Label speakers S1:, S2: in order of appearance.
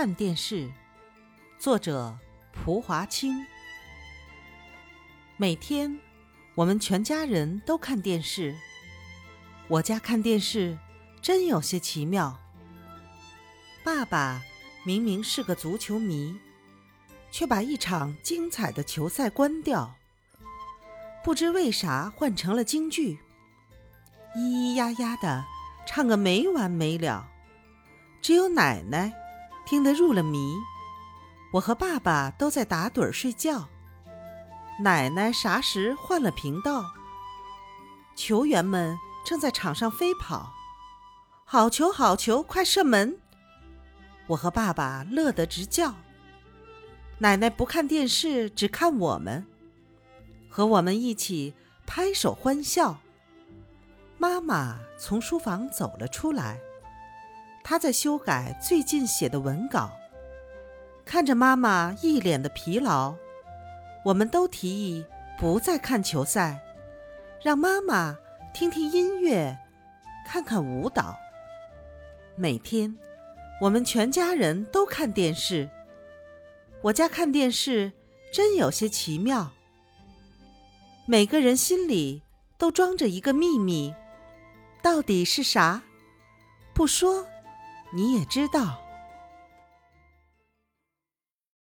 S1: 看电视，作者蒲华清。每天，我们全家人都看电视。我家看电视真有些奇妙。爸爸明明是个足球迷，却把一场精彩的球赛关掉，不知为啥换成了京剧，咿咿呀呀的唱个没完没了。只有奶奶听得入了迷，我和爸爸都在打盹睡觉。奶奶啥时换了频道？球员们正在场上飞跑，好球好球，快射门！我和爸爸乐得直叫。奶奶不看电视，只看我们，和我们一起拍手欢笑。妈妈从书房走了出来。他在修改最近写的文稿，看着妈妈一脸的疲劳，我们都提议不再看球赛，让妈妈听听音乐，看看舞蹈。每天，我们全家人都看电视。我家看电视真有些奇妙。每个人心里都装着一个秘密，到底是啥？不说。你也知道。